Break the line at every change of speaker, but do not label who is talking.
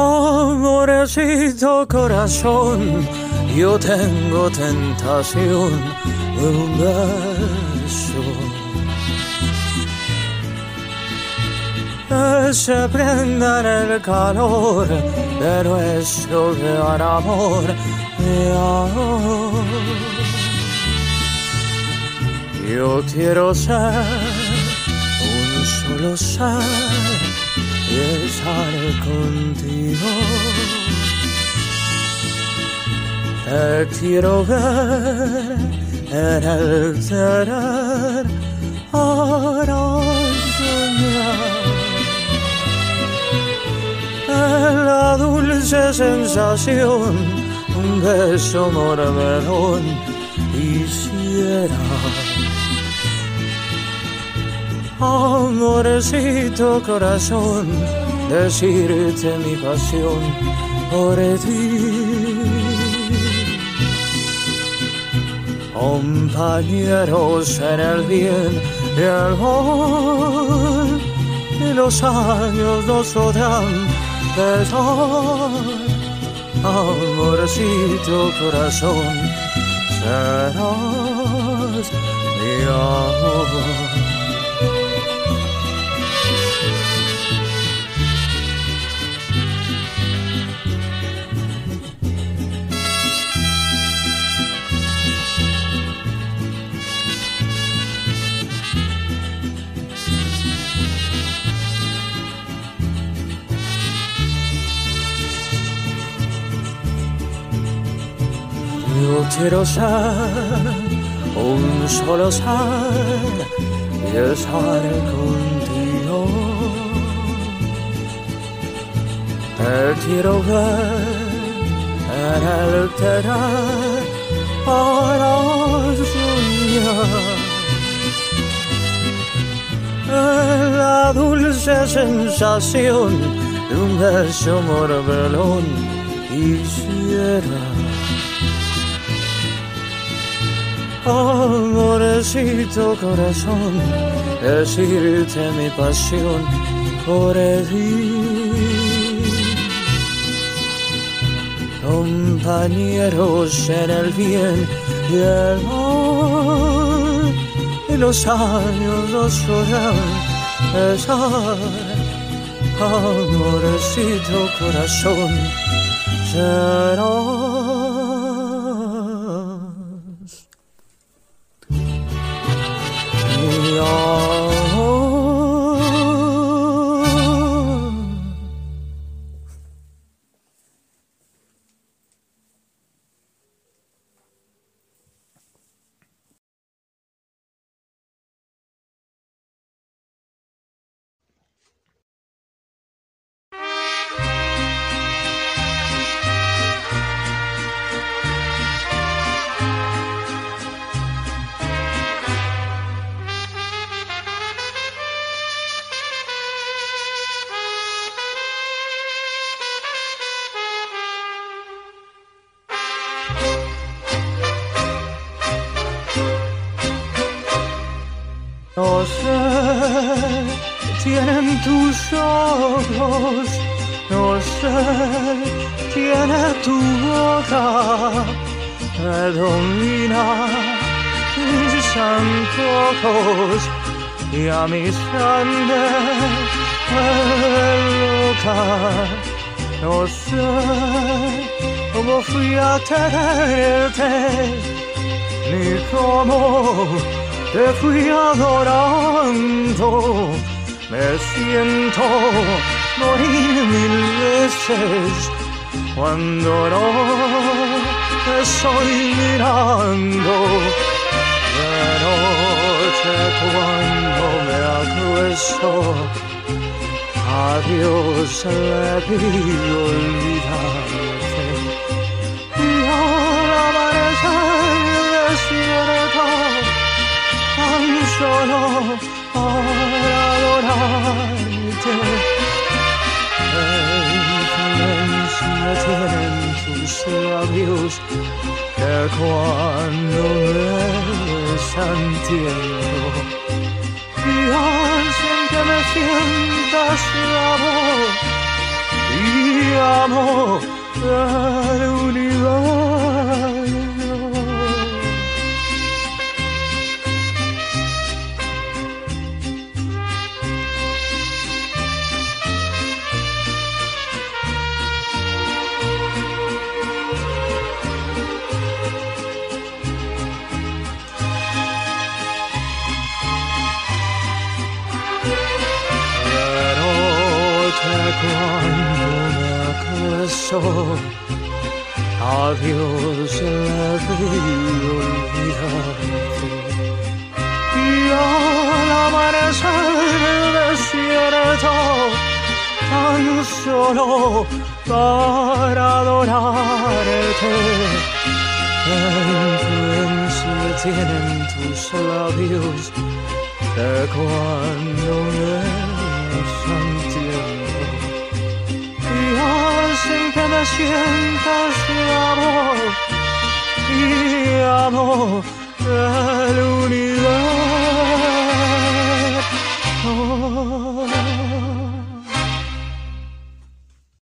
Amorecito corazón, yo tengo tentación de un beso. Se prenda en el calor de nuestro gran amor de amor. Yo quiero ser un solo ser estar contigo. Te quiero ver en el soñar. En la dulce sensación, un beso mormelón quisiera. Amorecito corazón, decirte mi pasión por ti. Compañeros en el bien y el mal, y los años nos podrán pesar. Amorcito corazón, serás mi amor. Yo quiero ser un solo ser y estar contigo. Te quiero ver en el querer para soñar. En la dulce sensación de un beso morbelón quisiera. Amorecito corazón, decirte mi pasión por ti. Compañeros en el bien y el mal, y los años nos podrán besar. Amorecito corazón, serás. No sé qué tienen tus ojos, no sé qué tiene tu boca, me domina mis antojos y a mi sangre me loca. No sé cómo fui a tenerte, ni cómo te fui adorando, me siento morir mil veces cuando no te estoy mirando. De noche cuando me acuesto, a Dios le pido olvidarte. Y al amanecer solo para adorarte. Qué influencia tienen tus labios que cuando me besan y hacen que me sientas amor y amor beso. Adiós le olvidarte. Y al amanecer desierto, tan solo para adorarte. ¿Qué influencia tienen tus labios de cuando me santiago? Y hacen que me sientas de amor y amo el universo.